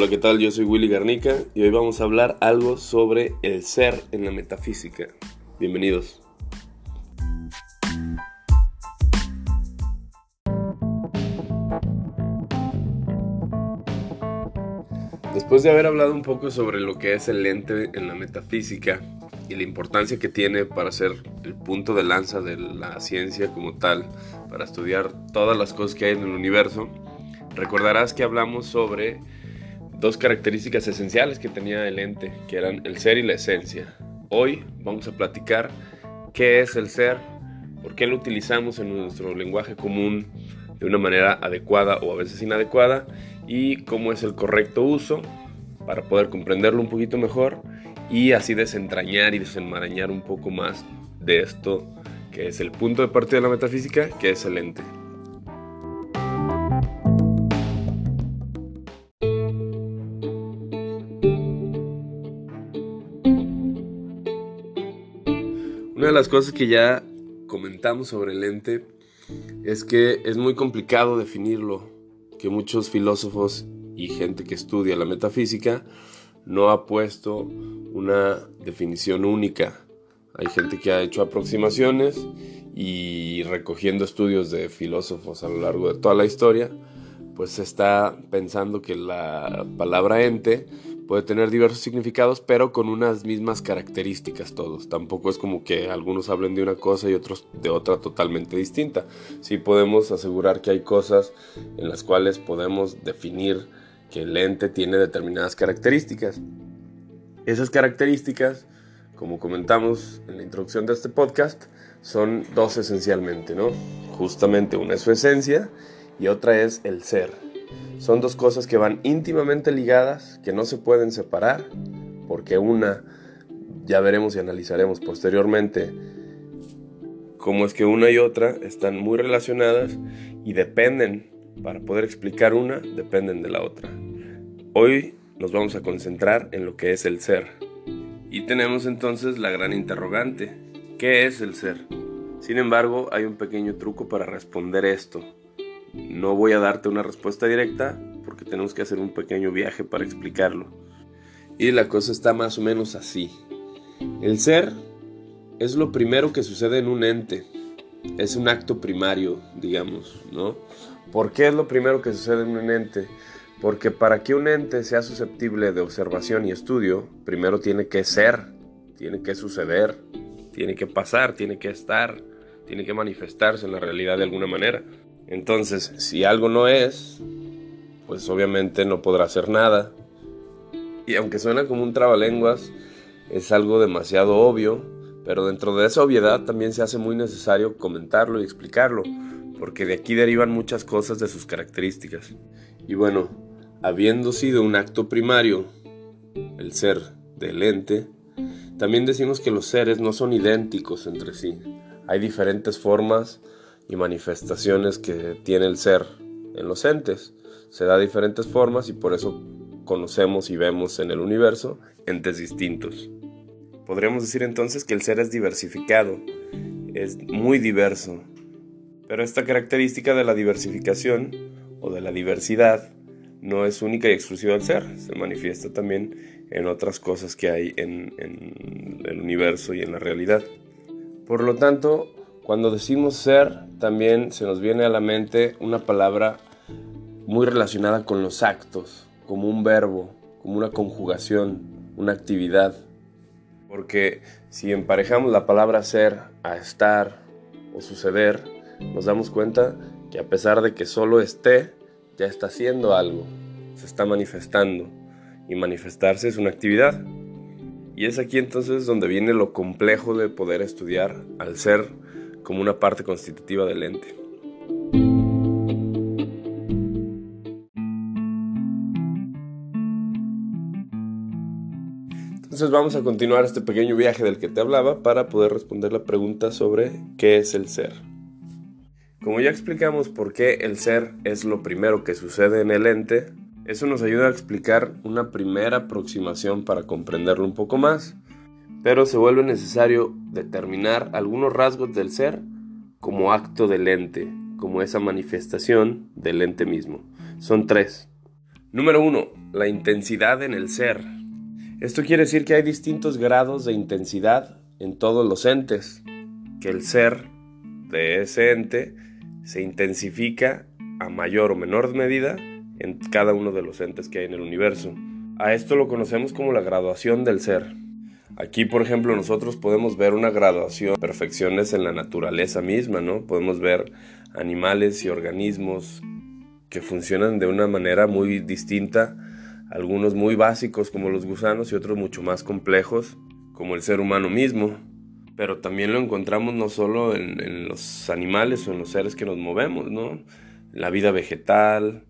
Hola, ¿qué tal? Yo soy Willy Garnica y hoy vamos a hablar algo sobre el ser en la metafísica. Bienvenidos. Después de haber hablado un poco sobre lo que es el lente en la metafísica y la importancia que tiene para ser el punto de lanza de la ciencia como tal, para estudiar todas las cosas que hay en el universo, recordarás que hablamos sobre dos características esenciales que tenía el ente, que eran el ser y la esencia. Hoy vamos a platicar qué es el ser, por qué lo utilizamos en nuestro lenguaje común de una manera adecuada o a veces inadecuada y cómo es el correcto uso para poder comprenderlo un poquito mejor y así desentrañar y desenmarañar un poco más de esto que es el punto de partida de la metafísica, que es el ente. Una de las cosas que ya comentamos sobre el ente es que es muy complicado definirlo, que muchos filósofos y gente que estudia la metafísica no ha puesto una definición única. Hay gente que ha hecho aproximaciones y recogiendo estudios de filósofos a lo largo de toda la historia, pues se está pensando que la palabra ente puede tener diversos significados, pero con unas mismas características todos. Tampoco es como que algunos hablen de una cosa y otros de otra totalmente distinta. Sí podemos asegurar que hay cosas en las cuales podemos definir que el ente tiene determinadas características. Esas características, como comentamos en la introducción de este podcast, son dos esencialmente, ¿no? Justamente una es su esencia y otra es el ser. Son dos cosas que van íntimamente ligadas, que no se pueden separar, porque una, ya veremos y analizaremos posteriormente, cómo es que una y otra están muy relacionadas y dependen, para poder explicar una, dependen de la otra. Hoy nos vamos a concentrar en lo que es el ser. Y tenemos entonces la gran interrogante, ¿qué es el ser? Sin embargo, hay un pequeño truco para responder esto. No voy a darte una respuesta directa porque tenemos que hacer un pequeño viaje para explicarlo. Y la cosa está más o menos así. El ser es lo primero que sucede en un ente. Es un acto primario, digamos, ¿no? ¿Por qué es lo primero que sucede en un ente? Porque para que un ente sea susceptible de observación y estudio, primero tiene que ser, tiene que suceder, tiene que pasar, tiene que estar, tiene que manifestarse en la realidad de alguna manera. Entonces, si algo no es, pues obviamente no podrá hacer nada. Y aunque suena como un trabalenguas, es algo demasiado obvio, pero dentro de esa obviedad también se hace muy necesario comentarlo y explicarlo, porque de aquí derivan muchas cosas de sus características. Y bueno, habiendo sido un acto primario, el ser del ente, también decimos que los seres no son idénticos entre sí. Hay diferentes formas y manifestaciones que tiene el ser en los entes. Se da diferentes formas y por eso conocemos y vemos en el universo entes distintos. Podríamos decir entonces que el ser es diversificado, es muy diverso. Pero esta característica de la diversificación o de la diversidad no es única y exclusiva del ser, se manifiesta también en otras cosas que hay en el universo y en la realidad. Por lo tanto, cuando decimos ser, también se nos viene a la mente una palabra muy relacionada con los actos, como un verbo, como una conjugación, una actividad. Porque si emparejamos la palabra ser a estar o suceder, nos damos cuenta que a pesar de que solo esté, ya está haciendo algo, se está manifestando. Y manifestarse es una actividad. Y es aquí entonces donde viene lo complejo de poder estudiar al ser como una parte constitutiva del ente. Entonces vamos a continuar este pequeño viaje del que te hablaba para poder responder la pregunta sobre qué es el ser. Como ya explicamos por qué el ser es lo primero que sucede en el ente, eso nos ayuda a explicar una primera aproximación para comprenderlo un poco más pero se vuelve necesario determinar algunos rasgos del ser como acto del ente, como esa manifestación del ente mismo. Son tres. Número 1. La intensidad en el ser. Esto quiere decir que hay distintos grados de intensidad en todos los entes, que el ser de ese ente se intensifica a mayor o menor medida en cada uno de los entes que hay en el universo. A esto lo conocemos como la graduación del ser. Aquí, por ejemplo, nosotros podemos ver una graduación, perfecciones en la naturaleza misma, ¿no? Podemos ver animales y organismos que funcionan de una manera muy distinta, algunos muy básicos como los gusanos y otros mucho más complejos como el ser humano mismo. Pero también lo encontramos no solo en, los animales o en los seres que nos movemos, ¿no? la vida vegetal,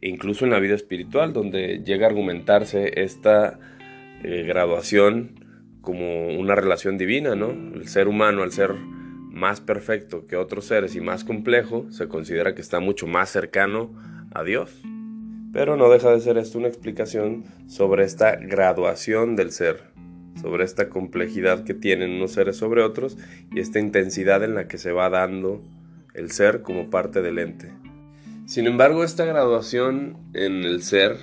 e incluso en la vida espiritual, donde llega a argumentarse esta eh, graduación como una relación divina, ¿no? El ser humano, al ser más perfecto que otros seres y más complejo, se considera que está mucho más cercano a Dios. Pero no deja de ser esto una explicación sobre esta graduación del ser, sobre esta complejidad que tienen unos seres sobre otros y esta intensidad en la que se va dando el ser como parte del ente. Sin embargo, esta graduación en el ser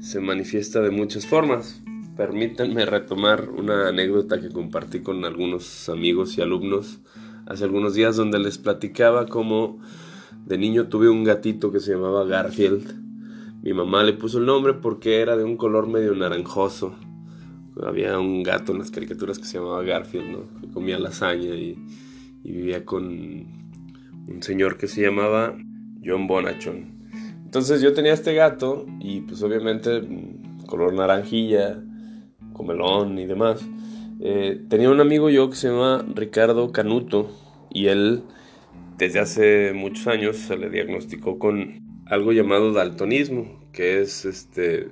se manifiesta de muchas formas. Permítanme retomar una anécdota que compartí con algunos amigos y alumnos hace algunos días donde les platicaba cómo de niño tuve un gatito que se llamaba Garfield. Mi mamá le puso el nombre porque era de un color medio naranjoso. Había un gato en las caricaturas que se llamaba Garfield, ¿no? Que comía lasaña y, y vivía con un señor que se llamaba John Bonachon. Entonces yo tenía este gato y pues obviamente mm, color naranjilla, comelón y demás. Eh, tenía un amigo yo que se llama Ricardo Canuto y él desde hace muchos años se le diagnosticó con algo llamado daltonismo, que es este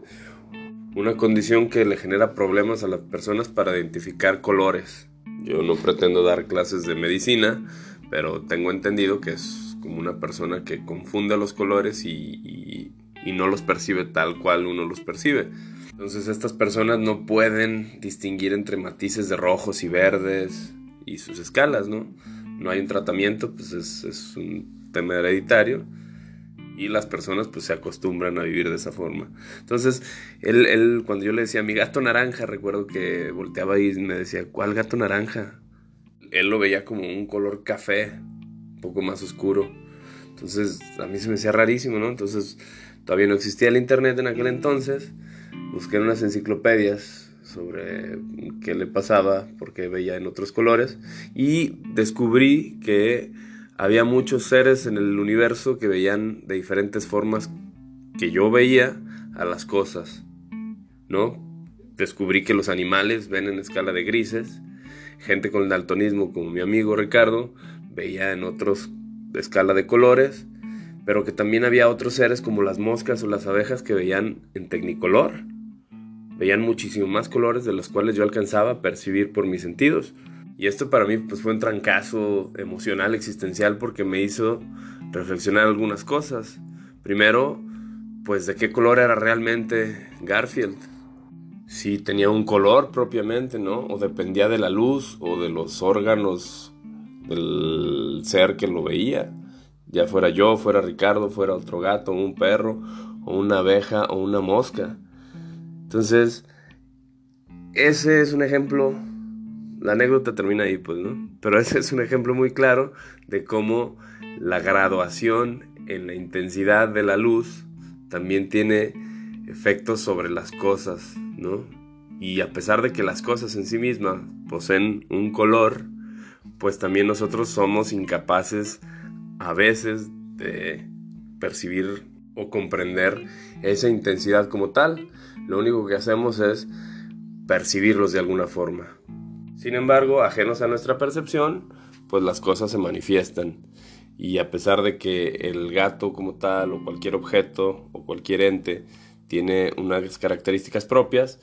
una condición que le genera problemas a las personas para identificar colores. Yo no pretendo dar clases de medicina, pero tengo entendido que es como una persona que confunde los colores y no los percibe tal cual uno los percibe. Entonces estas personas no pueden distinguir entre matices de rojos y verdes y sus escalas, ¿no? No hay un tratamiento, pues es, un tema hereditario y las personas pues se acostumbran a vivir de esa forma. Entonces, él, él, cuando yo le decía mi gato naranja, recuerdo que volteaba y me decía, ¿cuál gato naranja? Él lo veía como un color café, un poco más oscuro. Entonces, a mí se me hacía rarísimo, ¿no? Entonces, todavía no existía el internet en aquel entonces busqué en unas enciclopedias sobre qué le pasaba, porque veía en otros colores, y descubrí que había muchos seres en el universo que veían de diferentes formas que yo veía a las cosas, ¿no? Descubrí que los animales ven en escala de grises, gente con daltonismo como mi amigo Ricardo veía en otros de escala de colores, pero que también había otros seres como las moscas o las abejas que veían en tecnicolor veían muchísimo más colores de los cuales yo alcanzaba a percibir por mis sentidos. Y esto para mí pues fue un trancazo emocional, existencial, porque me hizo reflexionar algunas cosas. Primero, pues de qué color era realmente Garfield. Si tenía un color propiamente, ¿no? O dependía de la luz o de los órganos del ser que lo veía. Ya fuera yo, fuera Ricardo, fuera otro gato, un perro, o una abeja, o una mosca. Entonces, ese es un ejemplo, la anécdota termina ahí, pues, ¿no? Pero ese es un ejemplo muy claro de cómo la graduación en la intensidad de la luz también tiene efectos sobre las cosas, ¿no? Y a pesar de que las cosas en sí mismas poseen un color, pues también nosotros somos incapaces a veces de percibir o comprender esa intensidad como tal. Lo único que hacemos es percibirlos de alguna forma. Sin embargo, ajenos a nuestra percepción, pues las cosas se manifiestan. Y a pesar de que el gato como tal o cualquier objeto o cualquier ente tiene unas características propias,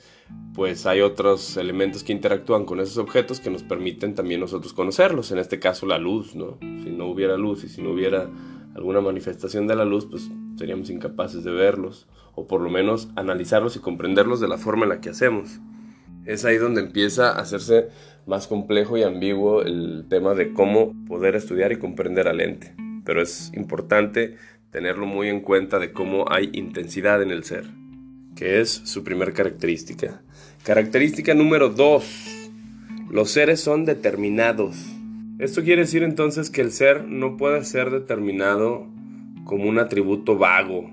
pues hay otros elementos que interactúan con esos objetos que nos permiten también nosotros conocerlos. En este caso la luz, ¿no? Si no hubiera luz y si no hubiera alguna manifestación de la luz, pues seríamos incapaces de verlos, o por lo menos analizarlos y comprenderlos de la forma en la que hacemos. Es ahí donde empieza a hacerse más complejo y ambiguo el tema de cómo poder estudiar y comprender al ente. Pero es importante tenerlo muy en cuenta de cómo hay intensidad en el ser. que es su primer característica. Característica número 2. Los seres son determinados. Esto quiere decir entonces que el ser no puede ser determinado como un atributo vago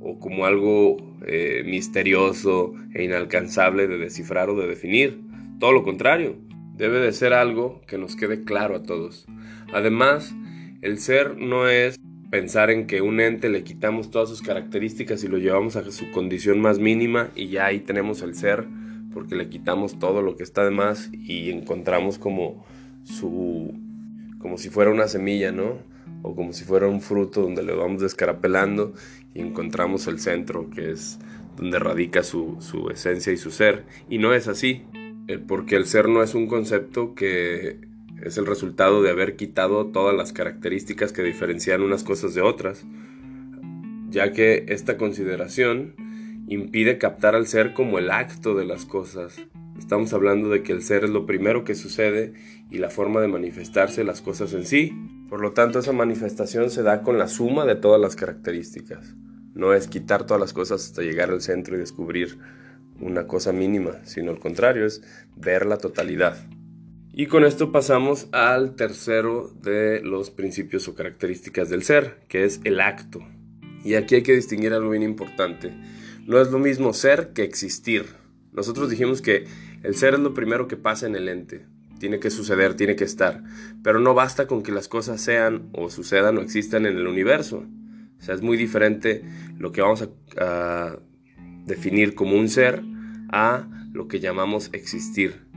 o como algo eh, misterioso e inalcanzable de descifrar o de definir. Todo lo contrario, debe de ser algo que nos quede claro a todos. Además, el ser no es pensar en que un ente le quitamos todas sus características y lo llevamos a su condición más mínima y ya ahí tenemos el ser porque le quitamos todo lo que está de más y encontramos como su como si fuera una semilla, ¿no? O como si fuera un fruto donde le vamos descarapelando y encontramos el centro que es donde radica su, su esencia y su ser. Y no es así, eh, porque el ser no es un concepto que es el resultado de haber quitado todas las características que diferencian unas cosas de otras, ya que esta consideración impide captar al ser como el acto de las cosas. Estamos hablando de que el ser es lo primero que sucede y la forma de manifestarse las cosas en sí. Por lo tanto, esa manifestación se da con la suma de todas las características. No es quitar todas las cosas hasta llegar al centro y descubrir una cosa mínima, sino al contrario, es ver la totalidad. Y con esto pasamos al tercero de los principios o características del ser, que es el acto. Y aquí hay que distinguir algo bien importante. No es lo mismo ser que existir. Nosotros dijimos que el ser es lo primero que pasa en el ente. Tiene que suceder, tiene que estar. Pero no basta con que las cosas sean o sucedan o existan en el universo. O sea, es muy diferente lo que vamos a, definir como un ser a lo que llamamos existir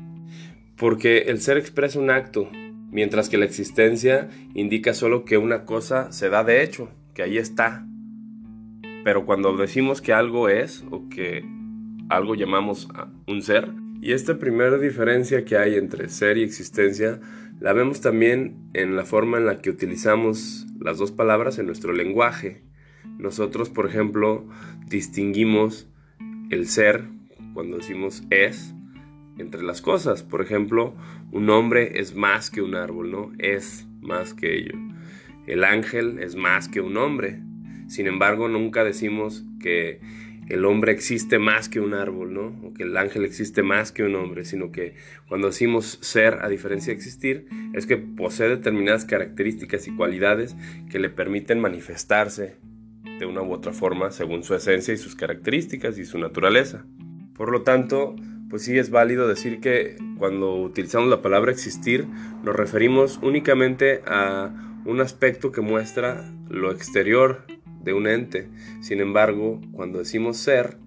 porque el ser expresa un acto, mientras que la existencia indica solo que una cosa se da de hecho, que ahí está. Pero cuando decimos que algo es o que algo llamamos un ser, y esta primera diferencia que hay entre ser y existencia la vemos también en la forma en la que utilizamos las dos palabras en nuestro lenguaje. Nosotros, por ejemplo, distinguimos el ser cuando decimos es entre las cosas. Por ejemplo, un hombre es más que un árbol, ¿no? Es más que ello. El ángel es más que un hombre. Sin embargo, nunca decimos que el hombre existe más que un árbol, ¿no? O que el ángel existe más que un hombre, sino que cuando decimos ser, a diferencia de existir, es que posee determinadas características y cualidades que le permiten manifestarse de una u otra forma según su esencia y sus características y su naturaleza. Por lo tanto, pues sí es válido decir que cuando utilizamos la palabra existir nos referimos únicamente a un aspecto que muestra lo exterior de un ente. Sin embargo, cuando decimos ser,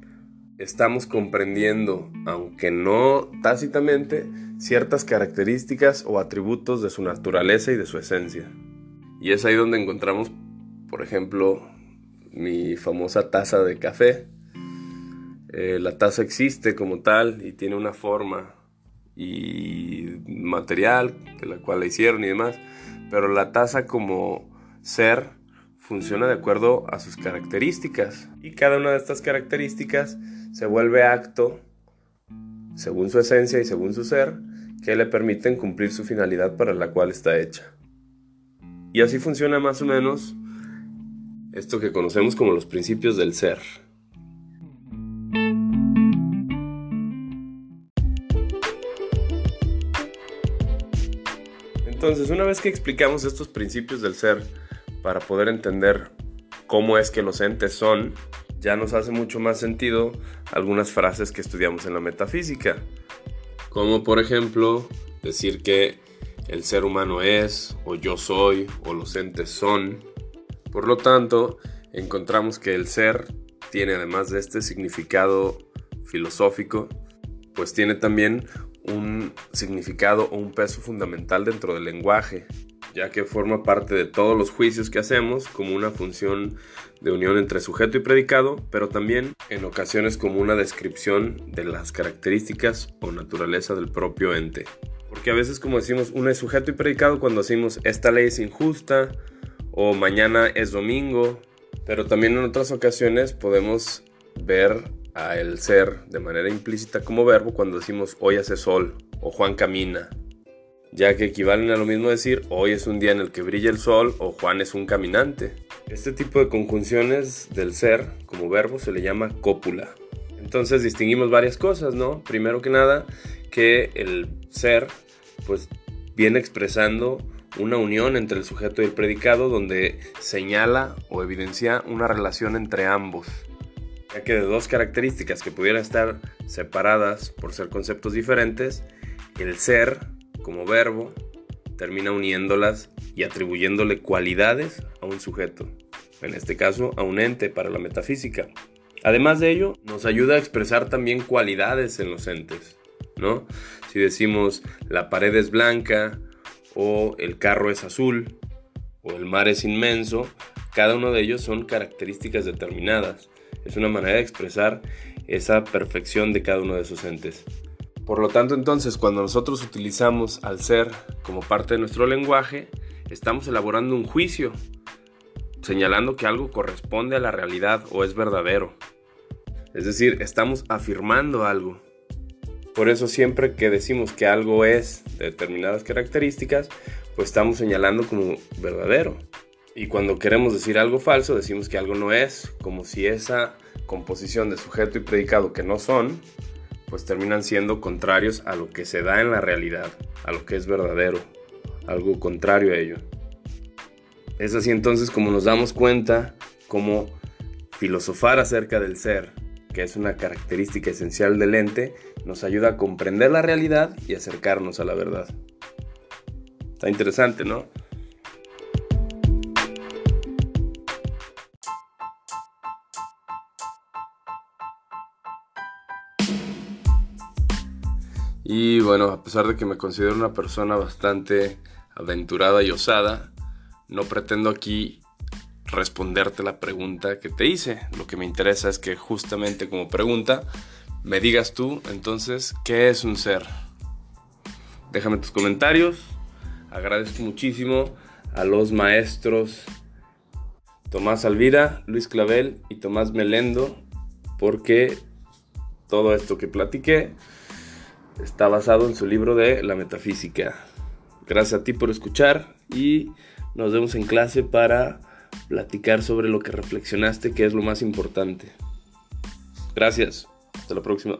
estamos comprendiendo, aunque no tácitamente, ciertas características o atributos de su naturaleza y de su esencia. Y es ahí donde encontramos, por ejemplo, mi famosa taza de café, eh, la taza existe como tal y tiene una forma y material de la cual la hicieron y demás, pero la taza como ser funciona de acuerdo a sus características y cada una de estas características se vuelve acto según su esencia y según su ser que le permiten cumplir su finalidad para la cual está hecha. Y así funciona más o menos esto que conocemos como los principios del ser. Entonces, una vez que explicamos estos principios del ser para poder entender cómo es que los entes son, ya nos hace mucho más sentido algunas frases que estudiamos en la metafísica. Como por ejemplo decir que el ser humano es, o yo soy, o los entes son. Por lo tanto, encontramos que el ser tiene además de este significado filosófico, pues tiene también un significado o un peso fundamental dentro del lenguaje, ya que forma parte de todos los juicios que hacemos como una función de unión entre sujeto y predicado, pero también en ocasiones como una descripción de las características o naturaleza del propio ente. Porque a veces como decimos, uno es sujeto y predicado cuando decimos esta ley es injusta o mañana es domingo, pero también en otras ocasiones podemos ver a el ser de manera implícita como verbo cuando decimos hoy hace sol o Juan camina, ya que equivalen a lo mismo decir hoy es un día en el que brilla el sol o Juan es un caminante. Este tipo de conjunciones del ser como verbo se le llama cópula. Entonces distinguimos varias cosas, ¿no? Primero que nada, que el ser, pues, viene expresando una unión entre el sujeto y el predicado donde señala o evidencia una relación entre ambos, ya que de dos características que pudieran estar separadas por ser conceptos diferentes, el ser como verbo termina uniéndolas y atribuyéndole cualidades a un sujeto, en este caso a un ente para la metafísica. Además de ello, nos ayuda a expresar también cualidades en los entes, ¿no? Si decimos la pared es blanca o el carro es azul o el mar es inmenso, cada uno de ellos son características determinadas. Es una manera de expresar esa perfección de cada uno de esos entes. Por lo tanto, entonces, cuando nosotros utilizamos al ser como parte de nuestro lenguaje, estamos elaborando un juicio, señalando que algo corresponde a la realidad o es verdadero. Es decir, estamos afirmando algo. Por eso siempre que decimos que algo es de determinadas características, pues estamos señalando como verdadero. Y cuando queremos decir algo falso, decimos que algo no es, como si esa composición de sujeto y predicado que no son, pues terminan siendo contrarios a lo que se da en la realidad, a lo que es verdadero, algo contrario a ello. Es así entonces como nos damos cuenta como filosofar acerca del ser, que es una característica esencial del ente, nos ayuda a comprender la realidad y acercarnos a la verdad. Está interesante, ¿no? Y bueno, a pesar de que me considero una persona bastante aventurada y osada, no pretendo aquí responderte la pregunta que te hice. Lo que me interesa es que justamente como pregunta me digas tú entonces qué es un ser. Déjame tus comentarios. Agradezco muchísimo a los maestros Tomás Alvira, Luis Clavel y Tomás Melendo porque todo esto que platiqué está basado en su libro de La Metafísica. Gracias a ti por escuchar y nos vemos en clase para platicar sobre lo que reflexionaste, que es lo más importante. Gracias. Hasta la próxima.